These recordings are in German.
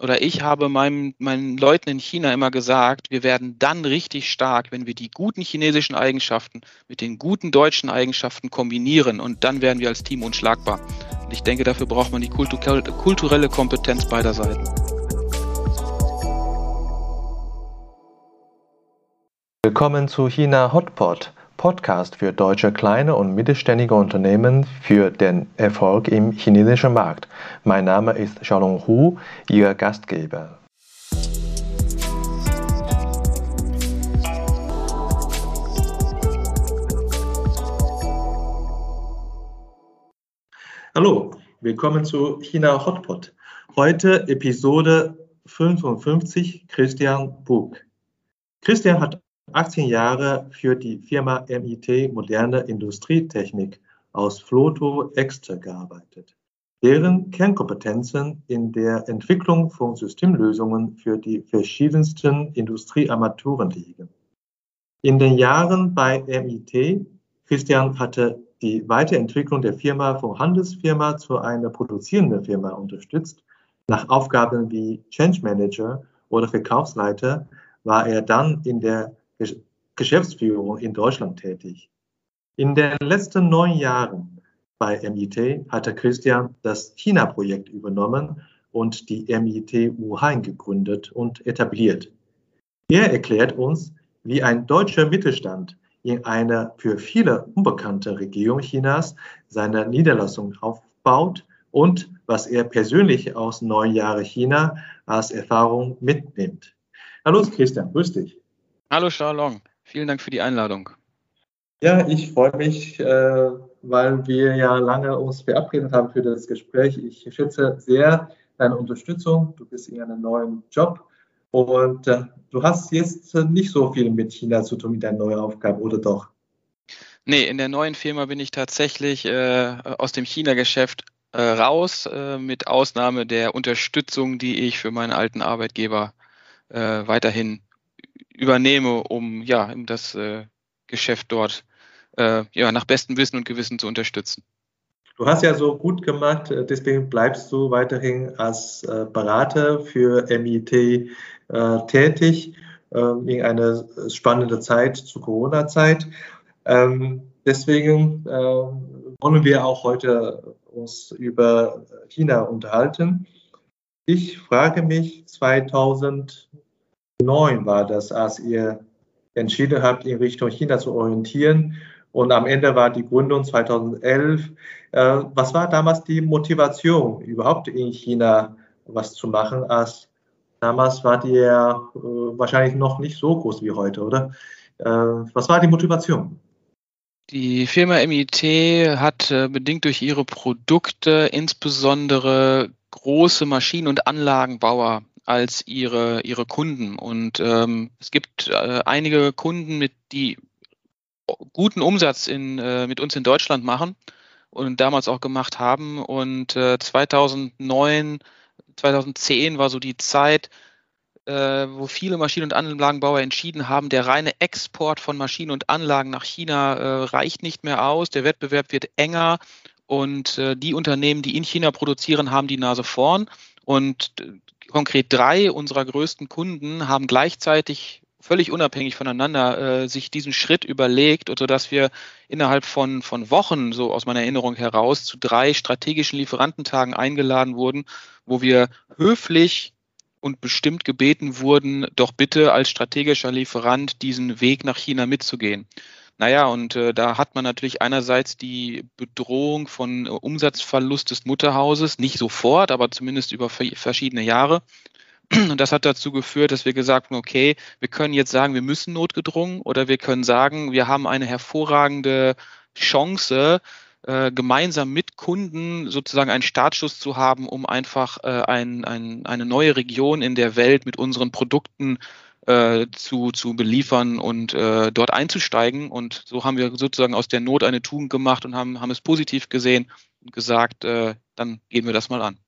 oder ich habe meinem, meinen Leuten in China immer gesagt, wir werden dann richtig stark, wenn wir die guten chinesischen Eigenschaften mit den guten deutschen Eigenschaften kombinieren und dann werden wir als Team unschlagbar. Und ich denke, dafür braucht man die kulturelle Kompetenz beider Seiten. Willkommen zu China Hotpot, Podcast für deutsche kleine und mittelständige Unternehmen für den Erfolg im chinesischen Markt. Mein Name ist Xiaolong Hu, Ihr Gastgeber. Hallo, willkommen zu China Hotpot. Heute Episode 55 Christian Buch. Christian hat 18 Jahre für die Firma MIT Moderne Industrietechnik aus Floto Exter gearbeitet, deren Kernkompetenzen in der Entwicklung von Systemlösungen für die verschiedensten Industriearmaturen liegen. In den Jahren bei MIT, Christian hatte die Weiterentwicklung der Firma von Handelsfirma zu einer produzierenden Firma unterstützt. Nach Aufgaben wie Change Manager oder Verkaufsleiter war er dann in der Geschäftsführung in Deutschland tätig. In den letzten neun Jahren bei MIT hatte Christian das China-Projekt übernommen und die MIT Wuhan gegründet und etabliert. Er erklärt uns, wie ein deutscher Mittelstand in einer für viele unbekannte Region Chinas seine Niederlassung aufbaut und was er persönlich aus neun Jahren China als Erfahrung mitnimmt. Hallo Christian, grüß dich. Hallo Charlong, vielen Dank für die Einladung. Ja, ich freue mich, äh, weil wir ja lange uns verabredet haben für das Gespräch. Ich schätze sehr deine Unterstützung. Du bist in einem neuen Job und äh, du hast jetzt nicht so viel mit China zu tun mit deiner neuen Aufgabe, oder doch? Nee, in der neuen Firma bin ich tatsächlich äh, aus dem China-Geschäft äh, raus, äh, mit Ausnahme der Unterstützung, die ich für meinen alten Arbeitgeber äh, weiterhin übernehme, um ja das äh, Geschäft dort äh, ja, nach bestem Wissen und Gewissen zu unterstützen. Du hast ja so gut gemacht, äh, deswegen bleibst du weiterhin als äh, Berater für MIT äh, tätig ähm, in einer spannenden Zeit zur Corona-Zeit. Ähm, deswegen ähm, wollen wir auch heute uns über China unterhalten. Ich frage mich, 2000 2009 war das, als ihr entschieden habt, in Richtung China zu orientieren. Und am Ende war die Gründung 2011. Äh, was war damals die Motivation, überhaupt in China was zu machen? Als damals war die ja äh, wahrscheinlich noch nicht so groß wie heute, oder? Äh, was war die Motivation? Die Firma MIT hat bedingt durch ihre Produkte insbesondere große Maschinen- und Anlagenbauer als ihre, ihre Kunden. Und ähm, es gibt äh, einige Kunden, mit die guten Umsatz in, äh, mit uns in Deutschland machen und damals auch gemacht haben. Und äh, 2009, 2010 war so die Zeit, äh, wo viele Maschinen- und Anlagenbauer entschieden haben, der reine Export von Maschinen und Anlagen nach China äh, reicht nicht mehr aus. Der Wettbewerb wird enger und äh, die Unternehmen, die in China produzieren, haben die Nase vorn. Und konkret drei unserer größten Kunden haben gleichzeitig völlig unabhängig voneinander äh, sich diesen Schritt überlegt, sodass wir innerhalb von, von Wochen, so aus meiner Erinnerung heraus, zu drei strategischen Lieferantentagen eingeladen wurden, wo wir höflich und bestimmt gebeten wurden, doch bitte als strategischer Lieferant diesen Weg nach China mitzugehen. Naja, und äh, da hat man natürlich einerseits die Bedrohung von äh, Umsatzverlust des Mutterhauses, nicht sofort, aber zumindest über verschiedene Jahre. Und das hat dazu geführt, dass wir gesagt haben, okay, wir können jetzt sagen, wir müssen notgedrungen oder wir können sagen, wir haben eine hervorragende Chance, äh, gemeinsam mit Kunden sozusagen einen Startschuss zu haben, um einfach äh, ein, ein, eine neue Region in der Welt mit unseren Produkten äh, zu, zu beliefern und äh, dort einzusteigen. Und so haben wir sozusagen aus der Not eine Tugend gemacht und haben, haben es positiv gesehen und gesagt, äh, dann gehen wir das mal an.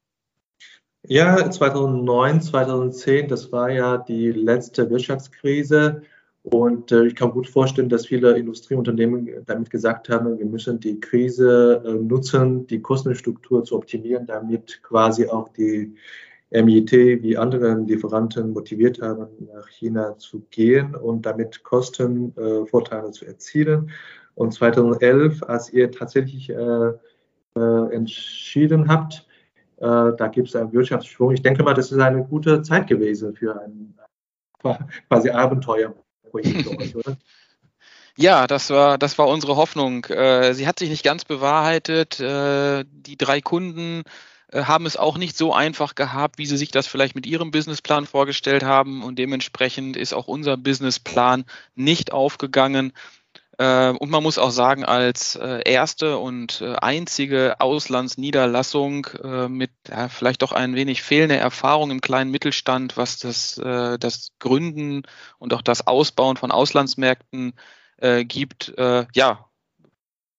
Ja, 2009, 2010, das war ja die letzte Wirtschaftskrise. Und äh, ich kann gut vorstellen, dass viele Industrieunternehmen damit gesagt haben, wir müssen die Krise äh, nutzen, die Kostenstruktur zu optimieren, damit quasi auch die MIT wie andere Lieferanten motiviert haben, nach China zu gehen und damit Kostenvorteile äh, zu erzielen. Und 2011, als ihr tatsächlich äh, äh, entschieden habt, äh, da gibt es einen Wirtschaftsschwung. Ich denke mal, das ist eine gute Zeit gewesen für ein quasi Abenteuerprojekt? Ja, das war, das war unsere Hoffnung. Äh, sie hat sich nicht ganz bewahrheitet. Äh, die drei Kunden haben es auch nicht so einfach gehabt, wie sie sich das vielleicht mit ihrem Businessplan vorgestellt haben. Und dementsprechend ist auch unser Businessplan nicht aufgegangen. Und man muss auch sagen, als erste und einzige Auslandsniederlassung mit vielleicht doch ein wenig fehlender Erfahrung im kleinen Mittelstand, was das, das Gründen und auch das Ausbauen von Auslandsmärkten äh, gibt, äh, ja,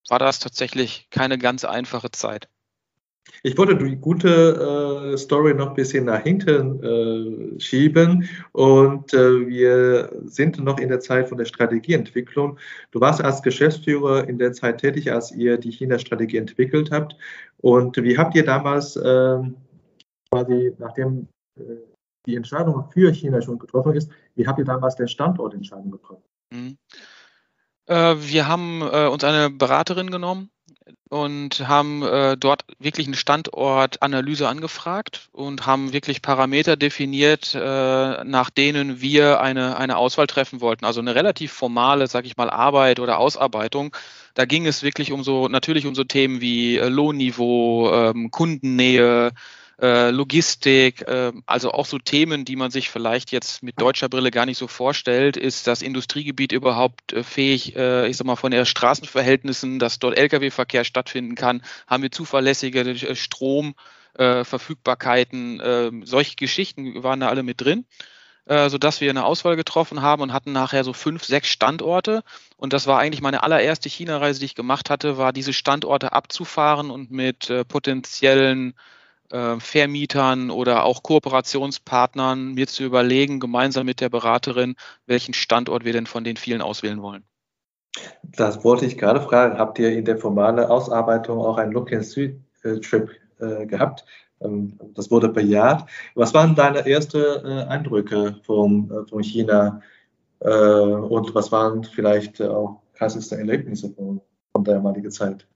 war das tatsächlich keine ganz einfache Zeit. Ich wollte die gute äh, Story noch ein bisschen nach hinten äh, schieben und äh, wir sind noch in der Zeit von der Strategieentwicklung. Du warst als Geschäftsführer in der Zeit tätig, als ihr die China-Strategie entwickelt habt. Und wie habt ihr damals ähm, quasi, nachdem äh, die Entscheidung für China schon getroffen ist, wie habt ihr damals den Standortentscheidung getroffen? Mhm. Äh, wir haben äh, uns eine Beraterin genommen und haben äh, dort wirklich eine Standortanalyse angefragt und haben wirklich Parameter definiert, äh, nach denen wir eine, eine Auswahl treffen wollten. Also eine relativ formale, sag ich mal, Arbeit oder Ausarbeitung. Da ging es wirklich um so, natürlich um so Themen wie äh, Lohnniveau, ähm, Kundennähe, äh, Logistik, äh, also auch so Themen, die man sich vielleicht jetzt mit deutscher Brille gar nicht so vorstellt. Ist das Industriegebiet überhaupt äh, fähig, äh, ich sag mal, von den Straßenverhältnissen, dass dort Lkw-Verkehr stattfinden kann? Haben wir zuverlässige Stromverfügbarkeiten? Ähm, solche Geschichten waren da alle mit drin sodass wir eine Auswahl getroffen haben und hatten nachher so fünf, sechs Standorte. Und das war eigentlich meine allererste China-Reise, die ich gemacht hatte, war diese Standorte abzufahren und mit potenziellen Vermietern oder auch Kooperationspartnern mir zu überlegen, gemeinsam mit der Beraterin, welchen Standort wir denn von den vielen auswählen wollen. Das wollte ich gerade fragen. Habt ihr in der formalen Ausarbeitung auch einen Look-and-Trip äh, gehabt? Ähm, das wurde bejaht. Was waren deine ersten äh, Eindrücke von, äh, von China äh, und was waren vielleicht auch krasseste Erlebnisse von, von der damaligen Zeit?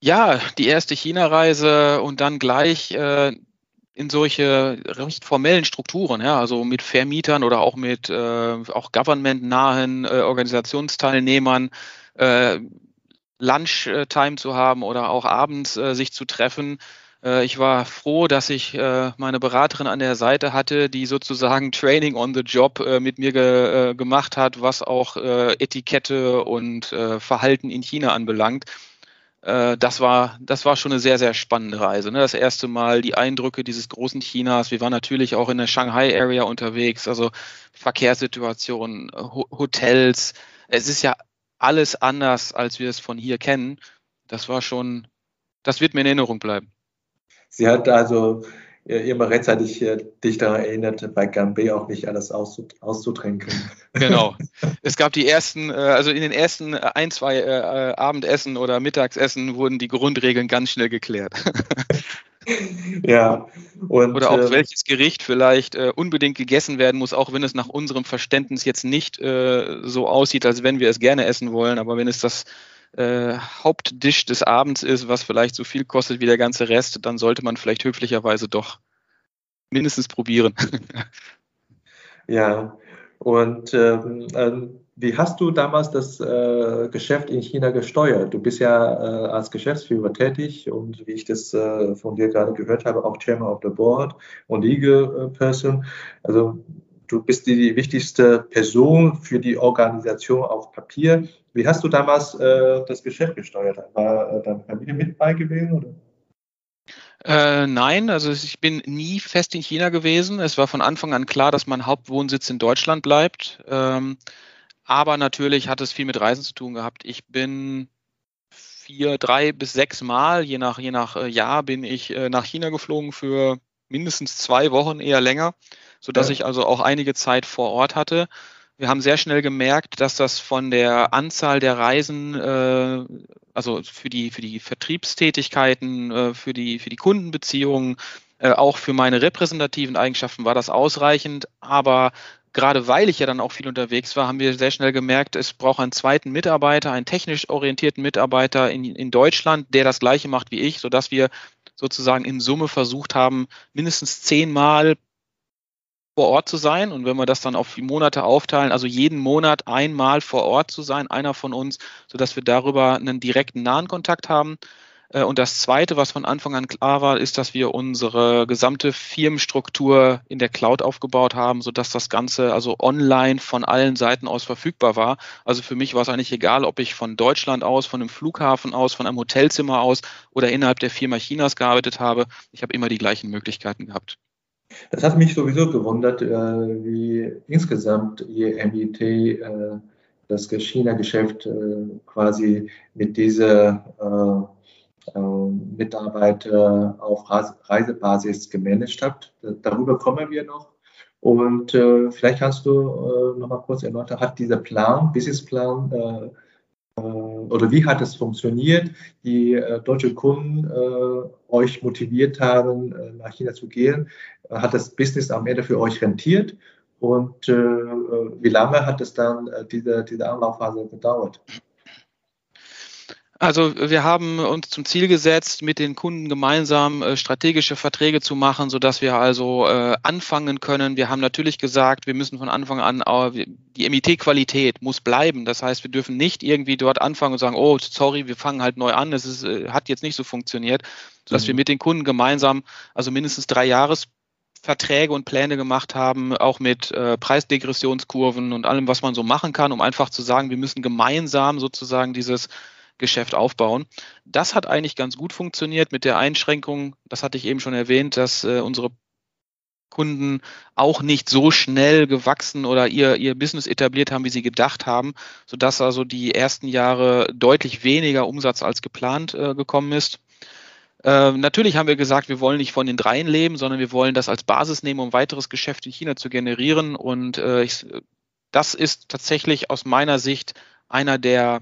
Ja, die erste China-Reise und dann gleich äh, in solche recht formellen Strukturen, ja, also mit Vermietern oder auch mit äh, auch government-nahen äh, Organisationsteilnehmern äh, Lunchtime zu haben oder auch abends äh, sich zu treffen. Äh, ich war froh, dass ich äh, meine Beraterin an der Seite hatte, die sozusagen Training on the Job äh, mit mir ge, äh, gemacht hat, was auch äh, Etikette und äh, Verhalten in China anbelangt. Äh, das war, das war schon eine sehr, sehr spannende Reise. Ne? Das erste Mal die Eindrücke dieses großen Chinas. Wir waren natürlich auch in der Shanghai-Area unterwegs, also Verkehrssituationen, Hotels. Es ist ja alles anders, als wir es von hier kennen. Das war schon, das wird mir in Erinnerung bleiben. Sie hat also immer rechtzeitig äh, dich daran erinnert, bei Gambé auch nicht alles auszutrinken. Genau. Es gab die ersten, äh, also in den ersten äh, ein, zwei Abendessen oder Mittagsessen wurden die Grundregeln ganz schnell geklärt. Ja. Und, Oder auch äh, welches Gericht vielleicht äh, unbedingt gegessen werden muss, auch wenn es nach unserem Verständnis jetzt nicht äh, so aussieht, als wenn wir es gerne essen wollen. Aber wenn es das äh, Hauptdish des Abends ist, was vielleicht so viel kostet wie der ganze Rest, dann sollte man vielleicht höflicherweise doch mindestens probieren. ja, und ähm, ähm, wie hast du damals das äh, Geschäft in China gesteuert? Du bist ja äh, als Geschäftsführer tätig und wie ich das äh, von dir gerade gehört habe, auch Chairman of the Board und Legal Person. Also du bist die wichtigste Person für die Organisation auf Papier. Wie hast du damals äh, das Geschäft gesteuert? War äh, deine Familie mit bei gewesen? Oder? Äh, nein, also ich bin nie fest in China gewesen. Es war von Anfang an klar, dass mein Hauptwohnsitz in Deutschland bleibt. Ähm, aber natürlich hat es viel mit Reisen zu tun gehabt. Ich bin vier, drei bis sechs Mal, je nach, je nach äh, Jahr, bin ich äh, nach China geflogen für mindestens zwei Wochen, eher länger, sodass ja. ich also auch einige Zeit vor Ort hatte. Wir haben sehr schnell gemerkt, dass das von der Anzahl der Reisen, äh, also für die, für die Vertriebstätigkeiten, äh, für, die, für die Kundenbeziehungen, Äh, auch für meine repräsentativen Eigenschaften war das ausreichend, aber gerade weil ich ja dann auch viel unterwegs war, haben wir sehr schnell gemerkt, es braucht einen zweiten Mitarbeiter, einen technisch orientierten Mitarbeiter in, in Deutschland, der das Gleiche macht wie ich, sodass wir sozusagen in Summe versucht haben, mindestens zehnmal vor Ort zu sein. Und wenn wir das dann auf die Monate aufteilen, also jeden Monat einmal vor Ort zu sein, einer von uns, sodass wir darüber einen direkten nahen Kontakt haben. Äh, und das Zweite, was von Anfang an klar war, ist, dass wir unsere gesamte Firmenstruktur in der Cloud aufgebaut haben, sodass das Ganze also online von allen Seiten aus verfügbar war. Also für mich war es eigentlich egal, ob ich von Deutschland aus, von einem Flughafen aus, von einem Hotelzimmer aus oder innerhalb der Firma Chinas gearbeitet habe. Ich habe immer die gleichen Möglichkeiten gehabt. Das hat mich sowieso gewundert, äh, wie insgesamt Ihr MIT äh, das China-Geschäft quasi mit dieser Mitarbeiter auf Reisebasis gemanagt habt. Darüber kommen wir noch. Und äh, vielleicht kannst du äh, noch mal kurz erläutern, hat dieser Plan, Businessplan, äh, äh, oder wie hat es funktioniert, die äh, deutsche Kunden äh, euch motiviert haben, äh, nach China zu gehen? Hat das Business am Ende für euch rentiert? Und wie lange hat es dann diese, diese Anlaufphase gedauert? Also wir haben uns zum Ziel gesetzt, mit den Kunden gemeinsam äh, strategische Verträge zu machen, so dass wir also äh, anfangen können. Wir haben natürlich gesagt, wir müssen von Anfang an äh, die MIT-Qualität muss bleiben. Das heißt, wir dürfen nicht irgendwie dort anfangen und sagen, oh sorry, wir fangen halt neu an. Es äh, hat jetzt nicht so funktioniert, so dass mhm. wir mit den Kunden gemeinsam also mindestens drei Jahres Verträge und Pläne gemacht haben, auch mit äh, Preisdegressionskurven und allem, was man so machen kann, um einfach zu sagen, wir müssen gemeinsam sozusagen dieses Geschäft aufbauen. Das hat eigentlich ganz gut funktioniert mit der Einschränkung, das hatte ich eben schon erwähnt, dass äh, unsere Kunden auch nicht so schnell gewachsen oder ihr, ihr Business etabliert haben, wie sie gedacht haben, sodass also die ersten Jahre deutlich weniger Umsatz als geplant äh, gekommen ist. Äh, natürlich haben wir gesagt, wir wollen nicht von den dreien leben, sondern wir wollen das als Basis nehmen, um weiteres Geschäft in China zu generieren. Und äh, ich, das ist tatsächlich aus meiner Sicht einer der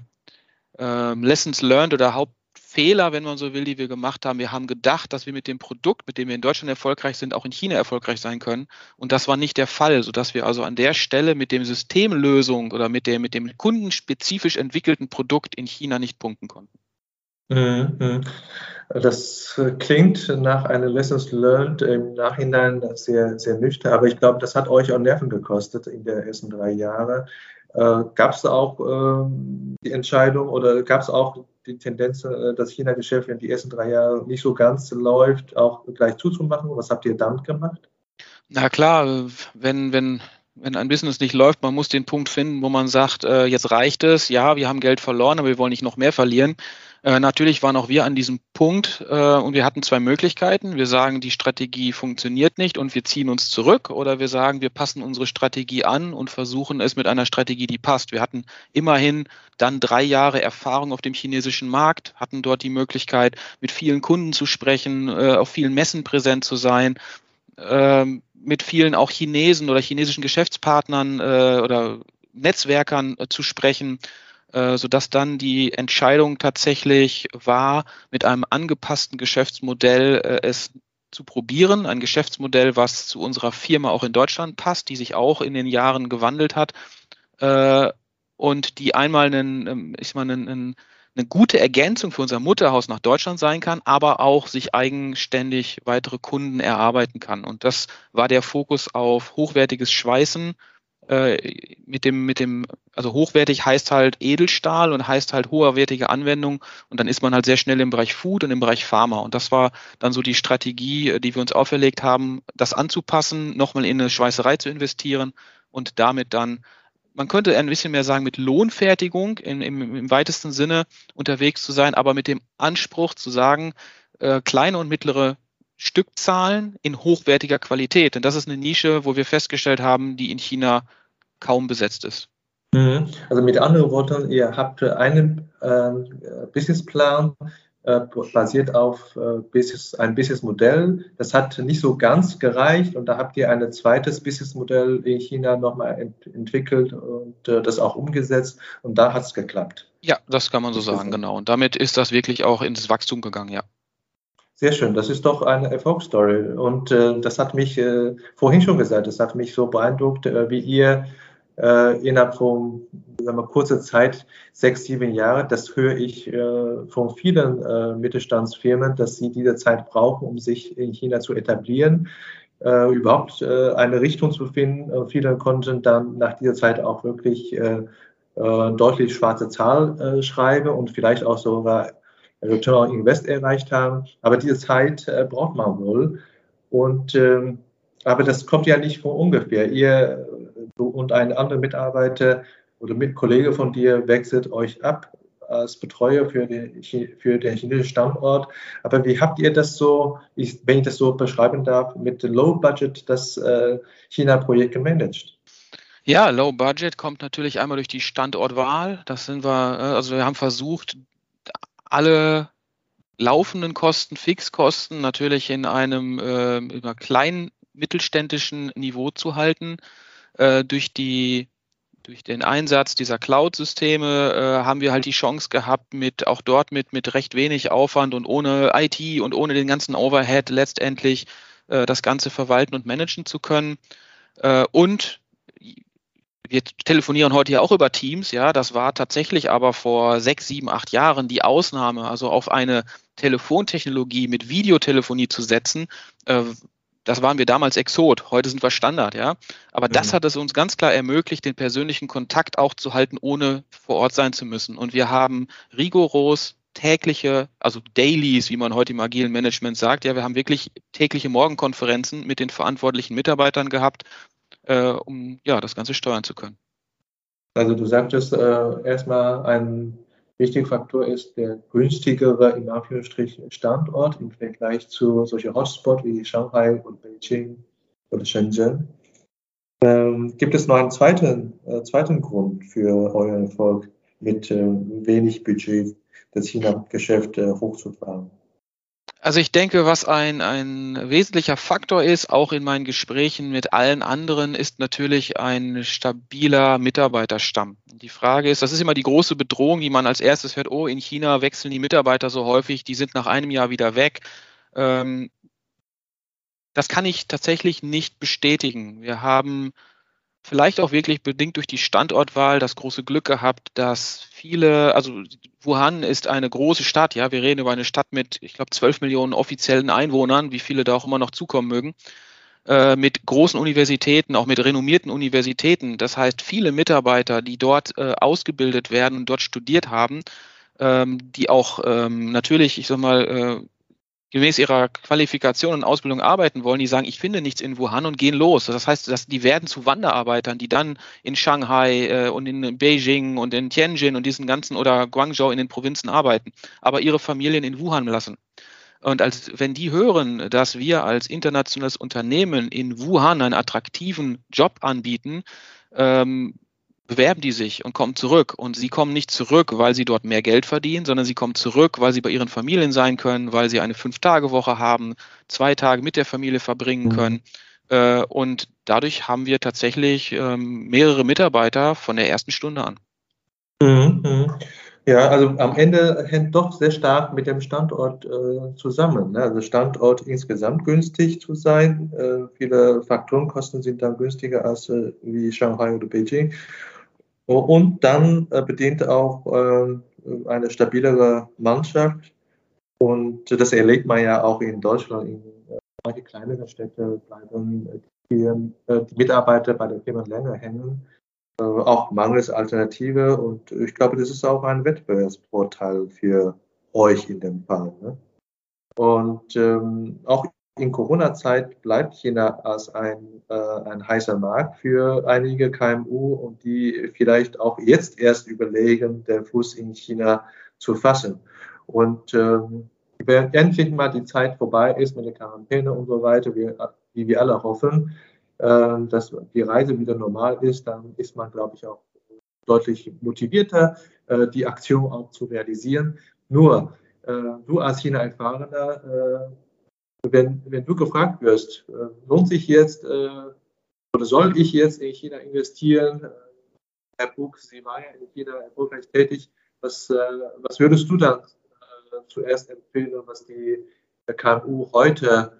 ähm, Lessons learned oder Hauptfehler, wenn man so will, die wir gemacht haben. Wir haben gedacht, dass wir mit dem Produkt, mit dem wir in Deutschland erfolgreich sind, auch in China erfolgreich sein können. Und das war nicht der Fall, sodass wir also an der Stelle mit dem Systemlösung oder mit dem, mit dem kundenspezifisch entwickelten Produkt in China nicht punkten konnten. Mhm, mhm. Das klingt nach einer Lessons learned im Nachhinein sehr, sehr nüchtern, aber ich glaube, das hat euch auch Nerven gekostet in den ersten drei Jahren. Äh, gab es auch äh, die Entscheidung oder gab es auch die Tendenz, äh, das China-Geschäft in die ersten drei Jahre nicht so ganz läuft, auch gleich zuzumachen? Was habt ihr damit gemacht? Na klar, wenn, wenn, wenn ein Business nicht läuft, man muss den Punkt finden, wo man sagt, äh, jetzt reicht es, ja, wir haben Geld verloren, aber wir wollen nicht noch mehr verlieren. Äh, natürlich waren auch wir an diesem Punkt äh, und wir hatten zwei Möglichkeiten. Wir sagen, die Strategie funktioniert nicht und wir ziehen uns zurück oder wir sagen, wir passen unsere Strategie an und versuchen es mit einer Strategie, die passt. Wir hatten immerhin dann drei Jahre Erfahrung auf dem chinesischen Markt, hatten dort die Möglichkeit, mit vielen Kunden zu sprechen, äh, auf vielen Messen präsent zu sein, ähm, mit vielen auch Chinesen oder chinesischen Geschäftspartnern äh, oder Netzwerkern äh, zu sprechen äh, sodass dann die Entscheidung tatsächlich war, mit einem angepassten Geschäftsmodell äh, es zu probieren. Ein Geschäftsmodell, was zu unserer Firma auch in Deutschland passt, die sich auch in den Jahren gewandelt hat äh, und die einmal einen, ähm, ich meine, einen, eine gute Ergänzung für unser Mutterhaus nach Deutschland sein kann, aber auch sich eigenständig weitere Kunden erarbeiten kann. Und das war der Fokus auf hochwertiges Schweißen äh, mit dem, mit dem, also hochwertig heißt halt Edelstahl und heißt halt hoherwertige Anwendung. Und dann ist man halt sehr schnell im Bereich Food und im Bereich Pharma. Und das war dann so die Strategie, äh, die wir uns auferlegt haben, das anzupassen, nochmal in eine Schweißerei zu investieren und damit dann man könnte ein bisschen mehr sagen, mit Lohnfertigung im, im, im weitesten Sinne unterwegs zu sein, aber mit dem Anspruch zu sagen, äh, kleine und mittlere Stückzahlen in hochwertiger Qualität. Denn das ist eine Nische, wo wir festgestellt haben, die in China kaum besetzt ist. Mhm. Also mit anderen Worten, ihr habt einen äh, Businessplan äh, basiert auf äh, Business, ein Businessmodell. Das hat nicht so ganz gereicht und da habt ihr ein zweites Businessmodell in China nochmal ent entwickelt und äh, das auch umgesetzt und da hat es geklappt. Ja, das kann man so sagen, genau. Und damit ist das wirklich auch ins Wachstum gegangen, ja. Sehr schön, das ist doch eine Erfolgsstory. Und äh, das hat mich äh, vorhin schon gesagt, das hat mich so beeindruckt, äh, wie ihr äh, innerhalb von sagen wir, kurzer Zeit, sechs, sieben Jahre, das höre ich äh, von vielen äh, Mittelstandsfirmen, dass sie diese Zeit brauchen, um sich in China zu etablieren, überhaupt eine Richtung zu finden. viele konnten dann nach dieser Zeit auch wirklich deutlich schwarze Zahl schreiben und vielleicht auch sogar Return on Invest erreicht haben. Aber diese Zeit äh, braucht man wohl. Und, ähm, aber das kommt ja nicht von ungefähr. Ihr du und ein anderer Mitarbeiter oder Mitkollege von dir wechselt euch ab als Betreuer für den, für den chinesischen Standort. Aber wie habt ihr das so, ich, wenn ich das so beschreiben darf, mit Low Budget das äh, China-Projekt gemanagt? Ja, Low Budget kommt natürlich einmal durch die Standortwahl. Das sind wir, äh, also wir haben versucht, alle laufenden Kosten, Fixkosten natürlich in einem äh, kleinen mittelständischen Niveau zu halten. Äh, durch die durch den Einsatz dieser Cloud-Systeme äh, haben wir halt die Chance gehabt, mit auch dort mit, mit recht wenig Aufwand und ohne IT und ohne den ganzen Overhead letztendlich äh, das Ganze verwalten und managen zu können. Äh, und wir telefonieren heute ja auch über Teams, ja, das war tatsächlich aber vor sechs, sieben, acht Jahren die Ausnahme, also auf eine Telefontechnologie mit Videotelefonie zu setzen, äh, das waren wir damals Exot, heute sind wir Standard, ja. Aber das mhm. hat es uns ganz klar ermöglicht, den persönlichen Kontakt auch zu halten, ohne vor Ort sein zu müssen. Und wir haben rigoros tägliche, also Dailies, wie man heute im agilen Management sagt, ja, wir haben wirklich tägliche Morgenkonferenzen mit den verantwortlichen Mitarbeitern gehabt äh, um ja, das Ganze steuern zu können. Also du sagtest äh, erstmal, ein wichtiger Faktor ist der günstigere, in Anführungsstrichen, Standort im Vergleich zu solchen Hotspots wie Shanghai und Beijing oder Shenzhen. Ähm, gibt es noch einen zweiten, äh, zweiten Grund für euren Erfolg, mit äh, wenig Budget das China-Geschäft äh, hochzufahren? Also ich denke, was ein, ein wesentlicher Faktor ist, auch in meinen Gesprächen mit allen anderen, ist natürlich ein stabiler Mitarbeiterstamm. Die Frage ist, das ist immer die große Bedrohung, die man als erstes hört, oh, in China wechseln die Mitarbeiter so häufig, die sind nach einem Jahr wieder weg. Ähm, das kann ich tatsächlich nicht bestätigen. Wir haben vielleicht auch wirklich bedingt durch die Standortwahl das große Glück gehabt, dass viele, also Wuhan ist eine große Stadt, ja, wir reden über eine Stadt mit, ich glaube, 12 Millionen offiziellen Einwohnern, wie viele da auch immer noch zukommen mögen, äh, mit großen Universitäten, auch mit renommierten Universitäten. Das heißt, viele Mitarbeiter, die dort äh, ausgebildet werden und dort studiert haben, ähm, die auch ähm, natürlich, ich sag mal, äh, gemäß ihrer Qualifikation und Ausbildung arbeiten wollen, die sagen, ich finde nichts in Wuhan und gehen los. Das heißt, dass die werden zu Wanderarbeitern, die dann in Shanghai äh, und in Beijing und in Tianjin und diesen ganzen oder Guangzhou in den Provinzen arbeiten, aber ihre Familien in Wuhan lassen. Und als wenn die hören, dass wir als internationales Unternehmen in Wuhan einen attraktiven Job anbieten, ähm, bewerben die sich und kommen zurück. Und sie kommen nicht zurück, weil sie dort mehr Geld verdienen, sondern sie kommen zurück, weil sie bei ihren Familien sein können, weil sie eine Fünf-Tage-Woche haben, zwei Tage mit der Familie verbringen mhm. können. Mhm. und dadurch haben wir tatsächlich ähm, mehrere Mitarbeiter von der ersten Stunde an. Mhm, mhm. Ja, also am Ende hängt doch sehr stark mit dem Standort äh, zusammen. Ne? Also Standort insgesamt günstig zu sein. Äh, viele Faktorenkosten sind dann günstiger als äh, wie Shanghai oder Beijing. Und dann äh, bedient auch äh, eine stabilere Mannschaft. Und das erlebt man ja auch in Deutschland. In äh, manche kleineren Städte bleiben die, Mitarbeiter bei der Firma länger hängen, auch mangels Alternative. Und ich glaube, das ist auch ein Wettbewerbsvorteil für euch in dem Fall. Ne? Und ähm, auch in Corona-Zeit bleibt China als ein, äh, ein heißer Markt für einige KMU und die vielleicht auch jetzt erst überlegen, den Fuß in China zu fassen. Und ähm, wenn endlich mal die Zeit vorbei ist mit der Quarantäne und so weiter, wie, wie wir alle hoffen, äh, dass die Reise wieder normal ist, dann ist man, glaube ich, auch deutlich motivierter, äh, die Aktion auch zu realisieren. Nur, äh, du als China-Erfahrener, äh, wenn, wenn du gefragt wirst, äh, lohnt sich jetzt äh, oder soll ich jetzt in China investieren? Äh, Herr Buch, Sie waren ja in China erfolgreich tätig. Was, was würdest du dann zuerst empfehlen, was die KMU heute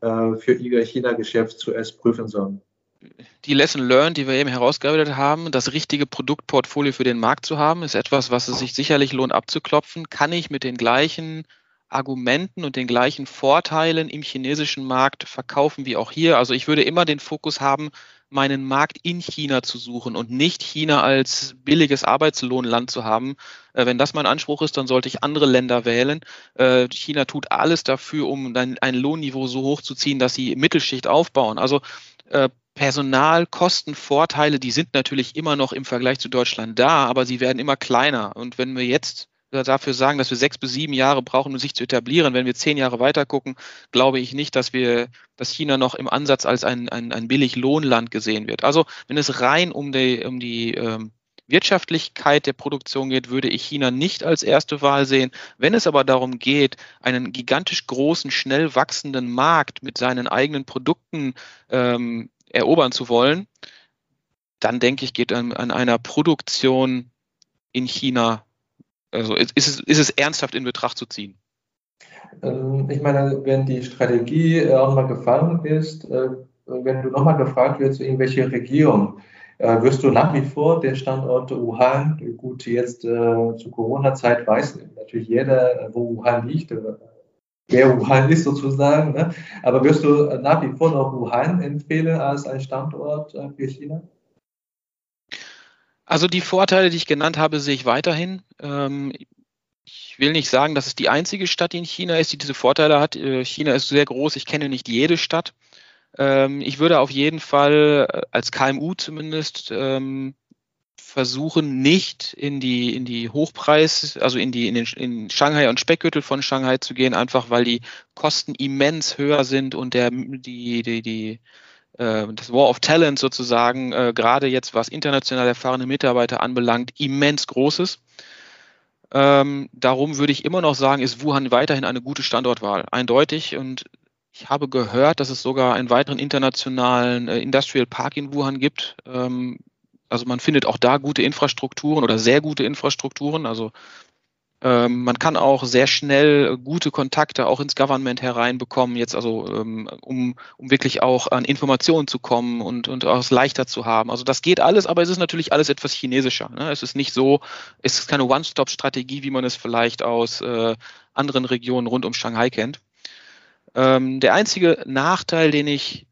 äh, für ihr China-Geschäft zuerst prüfen sollen? Die Lesson Learned, die wir eben herausgearbeitet haben, das richtige Produktportfolio für den Markt zu haben, ist etwas, was es sich sicherlich lohnt abzuklopfen. Kann ich mit den gleichen Argumenten und den gleichen Vorteilen im chinesischen Markt verkaufen wie auch hier. Also ich würde immer den Fokus haben, meinen Markt in China zu suchen und nicht China als billiges Arbeitslohnland zu haben. Äh, wenn das mein Anspruch ist, dann sollte ich andere Länder wählen. Äh, China tut alles dafür, um ein, Lohnniveau so hoch zu ziehen, dass sie Mittelschicht aufbauen. Also äh, Personalkostenvorteile, die sind natürlich immer noch im Vergleich zu Deutschland da, aber sie werden immer kleiner. Und wenn wir jetzt dafür sagen, dass wir sechs bis sieben Jahre brauchen, um sich zu etablieren. Wenn wir zehn Jahre weiter gucken, glaube ich nicht, dass wir, dass China noch im Ansatz als ein, ein, ein billig Lohnland gesehen wird. Also wenn es rein um die, um die ähm, Wirtschaftlichkeit der Produktion geht, würde ich China nicht als erste Wahl sehen. Wenn es aber darum geht, einen gigantisch großen, schnell wachsenden Markt mit seinen eigenen Produkten ähm, erobern zu wollen, dann denke ich, geht an, an einer Produktion in China also ist es, ist es ernsthaft in Betracht zu ziehen? Ähm, ich meine, wenn die Strategie äh, auch mal gefangen ist, äh, wenn du nochmal gefragt wirst, in welche Region, äh, wirst du nach wie vor den Standort Wuhan, gut, jetzt zur Corona-Zeit weiß natürlich jeder, wo Wuhan liegt, wer Wuhan ist sozusagen, ne? aber wirst du nach wie vor noch Wuhan empfehlen als ein Standort für China? Also die Vorteile, die ich genannt habe, sehe ich weiterhin. Ähm, ich will nicht sagen, dass es die einzige Stadt in China ist, die diese Vorteile hat. Äh, China ist sehr groß, ich kenne nicht jede Stadt. Ähm, ich würde auf jeden Fall äh, als KMU zumindest ähm, versuchen, nicht in die, in die Hochpreis, also in die, in den, in Shanghai und Speckgürtel von Shanghai zu gehen, einfach weil die Kosten immens höher sind und der, die, die, die, das War of Talent sozusagen, äh, gerade jetzt was international erfahrene Mitarbeiter anbelangt, immens großes. Ähm, darum würde ich immer noch sagen, ist Wuhan weiterhin eine gute Standortwahl, eindeutig. Und ich habe gehört, dass es sogar einen weiteren internationalen äh, Industrial Park in Wuhan gibt. Ähm, also man findet auch da gute Infrastrukturen oder sehr gute Infrastrukturen. Also ähm, man kann auch sehr schnell gute Kontakte auch ins Government hereinbekommen, jetzt also ähm, um, um wirklich auch an Informationen zu kommen und, und auch es leichter zu haben. Also das geht alles, aber es ist natürlich alles etwas chinesischer. Ne? Es ist nicht so, es ist keine One-Stop-Strategie, wie man es vielleicht aus äh, anderen Regionen rund um Shanghai kennt. Ähm, der einzige Nachteil, den ich,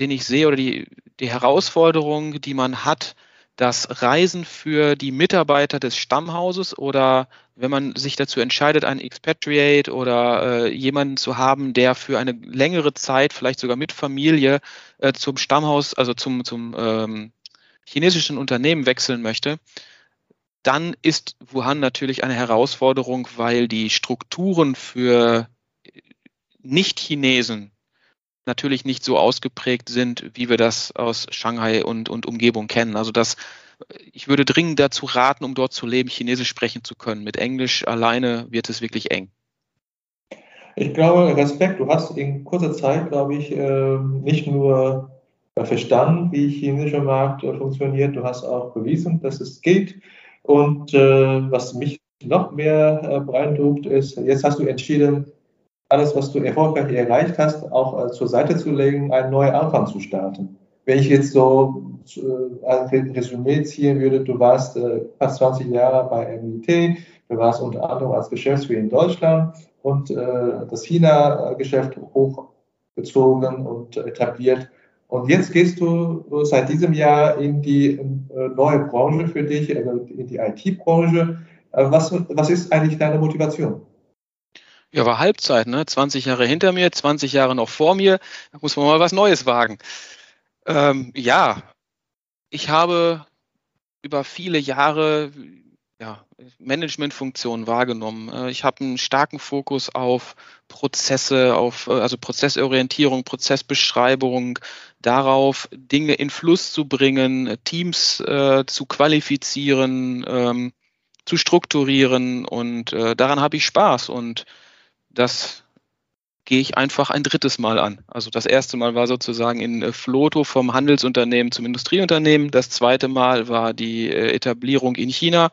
den ich sehe oder die, die Herausforderung, die man hat, das Reisen für die Mitarbeiter des Stammhauses oder wenn man sich dazu entscheidet, einen Expatriate oder äh, jemanden zu haben, der für eine längere Zeit, vielleicht sogar mit Familie, äh, zum Stammhaus, also zum, zum ähm, chinesischen Unternehmen wechseln möchte, dann ist Wuhan natürlich eine Herausforderung, weil die Strukturen für Nicht-Chinesen natürlich nicht so ausgeprägt sind, wie wir das aus Shanghai und, und Umgebung kennen. Also das, ich würde dringend dazu raten, um dort zu leben, Chinesisch sprechen zu können. Mit Englisch alleine wird es wirklich eng. Ich glaube, Respekt, du hast in kurzer Zeit, glaube ich, ähm, nicht nur verstanden, wie chinesischer Markt äh, funktioniert, du hast auch bewiesen, dass es geht. Und äh, was mich noch mehr äh, beeindruckt ist, jetzt hast du entschieden, alles, was du erfolgreich erreicht hast, auch äh, zur Seite zu legen, einen neuen Anfang zu starten. Wenn ich jetzt so äh, ein Resümee ziehen würde, du warst äh, fast 20 Jahre bei MIT, du warst unter anderem als Geschäftsführer in Deutschland und äh, das China-Geschäft hochgezogen und etabliert. Und jetzt gehst du seit diesem Jahr in die äh, neue Branche für dich, also in die IT-Branche. Äh, was, was ist eigentlich deine Motivation? Ja, war Halbzeit, ne? 20 Jahre hinter mir, 20 Jahre noch vor mir. Da muss man mal was Neues wagen. Ähm, ja, ich habe über viele Jahre ja, Managementfunktionen wahrgenommen. Äh, ich habe einen starken Fokus auf Prozesse, auf äh, also Prozessorientierung, Prozessbeschreibung, darauf Dinge in Fluss zu bringen, Teams äh, zu qualifizieren, ähm, zu strukturieren und äh, daran habe ich Spaß und das gehe ich einfach ein drittes Mal an. Also das erste Mal war sozusagen in äh, Floto vom Handelsunternehmen zum Industrieunternehmen. Das zweite Mal war die äh, Etablierung in China.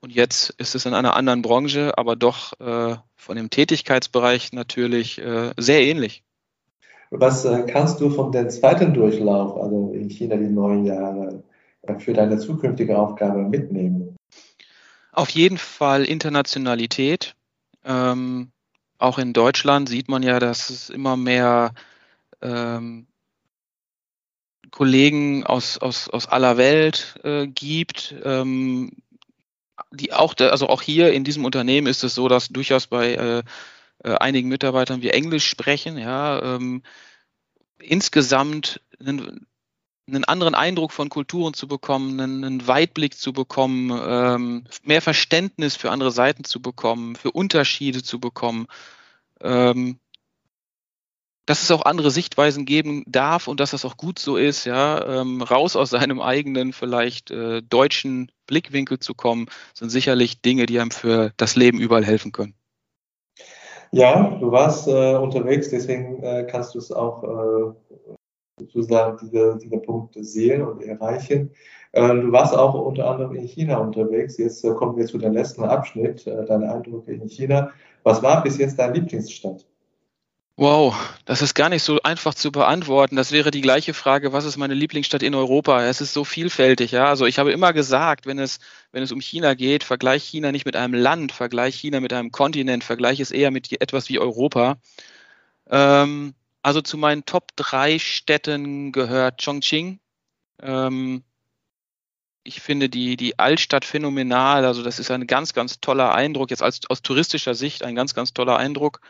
Und jetzt ist es in einer anderen Branche, aber doch äh, von dem Tätigkeitsbereich natürlich äh, sehr ähnlich. Was äh, kannst du von dem zweiten Durchlauf, also in China die neun Jahre, äh, für deine zukünftige Aufgabe mitnehmen? Auf jeden Fall Internationalität. Ähm, auch in Deutschland sieht man ja, dass es immer mehr ähm, Kollegen aus, aus, aus aller Welt äh, gibt. Ähm, die auch, also auch hier in diesem Unternehmen ist es so, dass durchaus bei äh, äh, einigen Mitarbeitern wir Englisch sprechen. Ja, ähm, insgesamt einen, anderen Eindruck von Kulturen zu bekommen, einen, Weitblick zu bekommen, ähm, mehr Verständnis für andere Seiten zu bekommen, für Unterschiede zu bekommen. Ähm, dass es auch andere Sichtweisen geben darf und dass das auch gut so ist, ja, ähm, raus aus seinem eigenen vielleicht äh, deutschen Blickwinkel zu kommen, sind sicherlich Dinge, die einem für das Leben überall helfen können. Ja, du warst äh, unterwegs, deswegen äh, kannst du es auch äh, sozusagen diese, diese Punkte sehen und erreichen. Äh, du warst auch unter anderem in China unterwegs. Jetzt äh, kommen wir zu dem letzten Abschnitt, deine Eindrücke in China. Was war bis jetzt deine Lieblingsstadt? Wow, das ist gar nicht so einfach zu beantworten. Das wäre die gleiche Frage, was ist meine Lieblingsstadt in Europa? Es ist so vielfältig, ja. Also ich habe immer gesagt, wenn es, wenn es um China geht, vergleich China nicht mit einem Land, vergleich China mit einem Kontinent, vergleich es eher mit etwas wie Europa. Ähm, also zu meinen Top drei Städten gehört Chongqing. Ähm, ich finde die, die Altstadt phänomenal. Also das ist ein ganz, ganz toller Eindruck. Jetzt als, aus touristischer Sicht ein ganz, ganz toller Eindruck.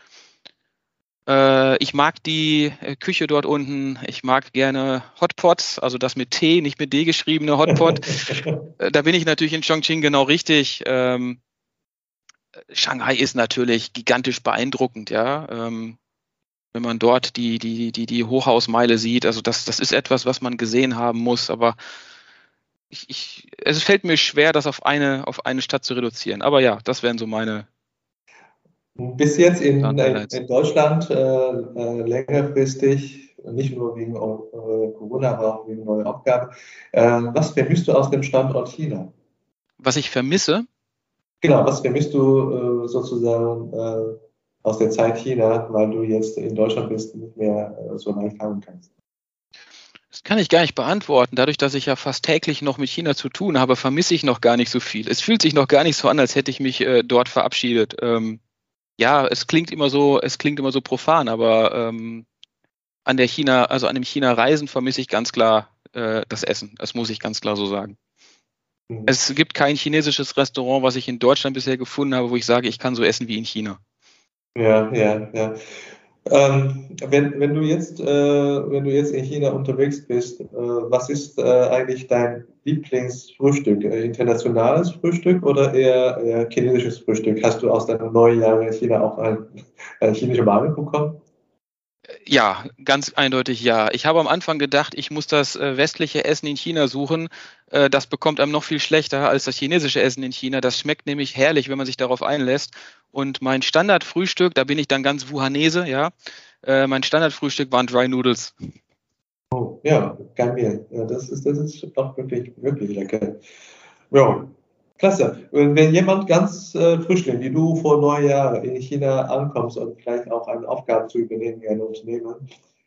Äh, ich mag die äh, Küche dort unten. Ich mag gerne Hotpots, also das mit T, nicht mit D geschriebene Hotpot. Äh, da bin ich natürlich in Chongqing genau richtig. Ähm, Shanghai ist natürlich gigantisch beeindruckend, ja. Ähm, wenn man dort die, die, die, die Hochhausmeile sieht, also das, das ist etwas, was man gesehen haben muss, aber ich, ich, es fällt mir schwer, das auf eine, auf eine Stadt zu reduzieren. Aber ja, das wären so meine, bis jetzt in, in Deutschland äh, äh, längerfristig, nicht nur wegen äh, Corona, aber auch wegen neuer Aufgaben. Äh, was vermisst du aus dem Standort China? Was ich vermisse? Genau, was vermisst du äh, sozusagen äh, aus der Zeit China, weil du jetzt in Deutschland bist, nicht mehr so leicht haben kannst? Das kann ich gar nicht beantworten. Dadurch, dass ich ja fast täglich noch mit China zu tun habe, vermisse ich noch gar nicht so viel. Es fühlt sich noch gar nicht so an, als hätte ich mich äh, dort verabschiedet. Ähm, ja, es klingt immer so, es klingt immer so profan, aber ähm, an der China, also an dem China-Reisen vermisse ich ganz klar äh, das Essen. Das muss ich ganz klar so sagen. Mhm. Es gibt kein chinesisches Restaurant, was ich in Deutschland bisher gefunden habe, wo ich sage, ich kann so essen wie in China. Ja, ja, ja. Ähm, wenn, wenn, du jetzt, äh, wenn du jetzt in China unterwegs bist, äh, was ist äh, eigentlich dein Lieblingsfrühstück? Äh, internationales Frühstück oder eher, eher, chinesisches Frühstück? Hast du aus deinem neuen Jahr in China auch ein, eine chinesische Marke bekommen? Ja, ganz eindeutig ja. Ich habe am Anfang gedacht, ich muss das äh, westliche Essen in China suchen. Äh, das bekommt einem noch viel schlechter als das chinesische Essen in China. Das schmeckt nämlich herrlich, wenn man sich darauf einlässt. Und mein Standardfrühstück, da bin ich dann ganz Wuhanese, ja. Äh, mein Standardfrühstück waren Dry Noodles. Oh, ja, geil. Ja, das ist, das ist auch wirklich, wirklich lecker. Ja, Klasse. Wenn jemand ganz äh, frischling, wie du vor neun Jahren in China ankommst und vielleicht auch eine Aufgabe zu übernehmen in einem Unternehmen,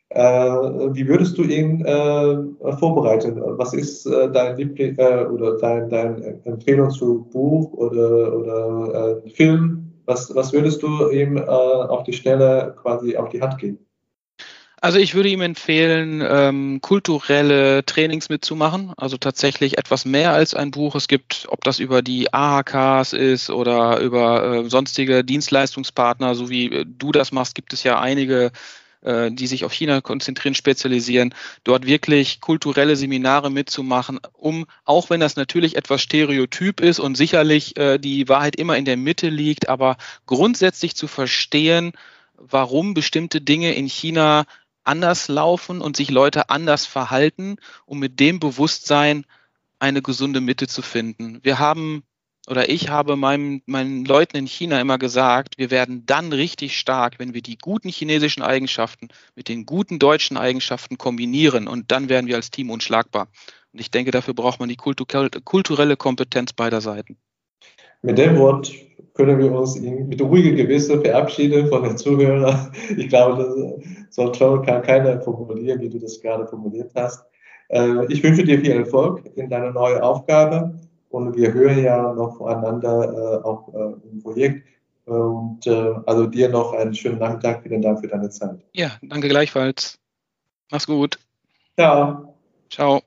äh, wie würdest du ihn äh, vorbereiten? Was ist äh, dein Liebling äh, oder dein, dein Empfehlung zu Buch oder, oder äh, Film? Was, was würdest du ihm äh, auf die Stelle quasi auf die Hand geben? Also ich würde ihm empfehlen, ähm, kulturelle Trainings mitzumachen, also tatsächlich etwas mehr als ein Buch. Es gibt, ob das über die AHKs ist oder über äh, sonstige Dienstleistungspartner, so wie äh, du das machst, gibt es ja einige, äh, die sich auf China konzentrieren, spezialisieren, dort wirklich kulturelle Seminare mitzumachen, um, auch wenn das natürlich etwas stereotyp ist und sicherlich äh, die Wahrheit immer in der Mitte liegt, aber grundsätzlich zu verstehen, warum bestimmte Dinge in China anders laufen und sich Leute anders verhalten, um mit dem Bewusstsein eine gesunde Mitte zu finden. Wir haben oder ich habe meinen, meinen Leuten in China immer gesagt, wir werden dann richtig stark, wenn wir die guten chinesischen Eigenschaften mit den guten deutschen Eigenschaften kombinieren und dann werden wir als Team unschlagbar. Und ich denke, dafür braucht man die kulturelle Kompetenz beider Seiten. Mit dem Wort können wir uns mit ruhigem Gewissen verabschieden von den Zuhörern. Ich glaube, das so toll kann keiner formulieren, wie du das gerade formuliert hast. Äh, ich wünsche dir viel Erfolg in deiner neuen Aufgabe und wir hören ja noch voneinander äh, auch äh, im Projekt. Und also dir noch einen schönen Nachmittag. Vielen Dank für deine Zeit. Ja, danke gleichfalls. Mach's gut. Ciao. Ciao.